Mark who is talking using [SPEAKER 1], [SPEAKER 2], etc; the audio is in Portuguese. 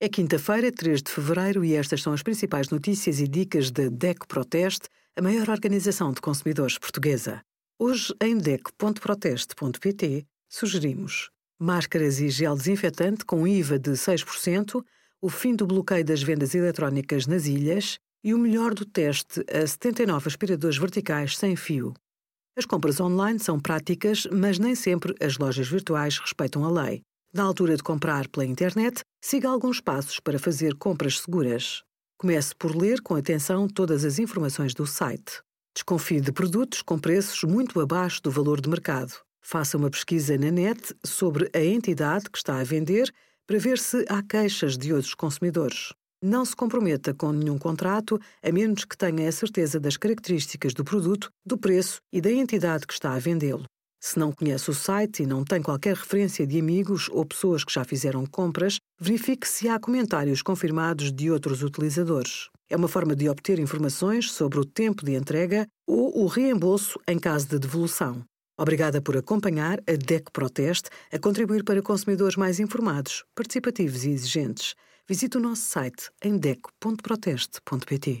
[SPEAKER 1] É quinta-feira, 3 de fevereiro, e estas são as principais notícias e dicas da DEC Proteste, a maior organização de consumidores portuguesa. Hoje, em DEC.proteste.pt, sugerimos máscaras e gel desinfetante com IVA de 6%, o fim do bloqueio das vendas eletrónicas nas ilhas e o melhor do teste a 79 aspiradores verticais sem fio. As compras online são práticas, mas nem sempre as lojas virtuais respeitam a lei. Na altura de comprar pela internet, siga alguns passos para fazer compras seguras. Comece por ler com atenção todas as informações do site. Desconfie de produtos com preços muito abaixo do valor de mercado. Faça uma pesquisa na net sobre a entidade que está a vender para ver se há queixas de outros consumidores. Não se comprometa com nenhum contrato a menos que tenha a certeza das características do produto, do preço e da entidade que está a vendê-lo. Se não conhece o site e não tem qualquer referência de amigos ou pessoas que já fizeram compras, verifique se há comentários confirmados de outros utilizadores. É uma forma de obter informações sobre o tempo de entrega ou o reembolso em caso de devolução. Obrigada por acompanhar a DEC Proteste a contribuir para consumidores mais informados, participativos e exigentes. Visite o nosso site em dec.proteste.pt.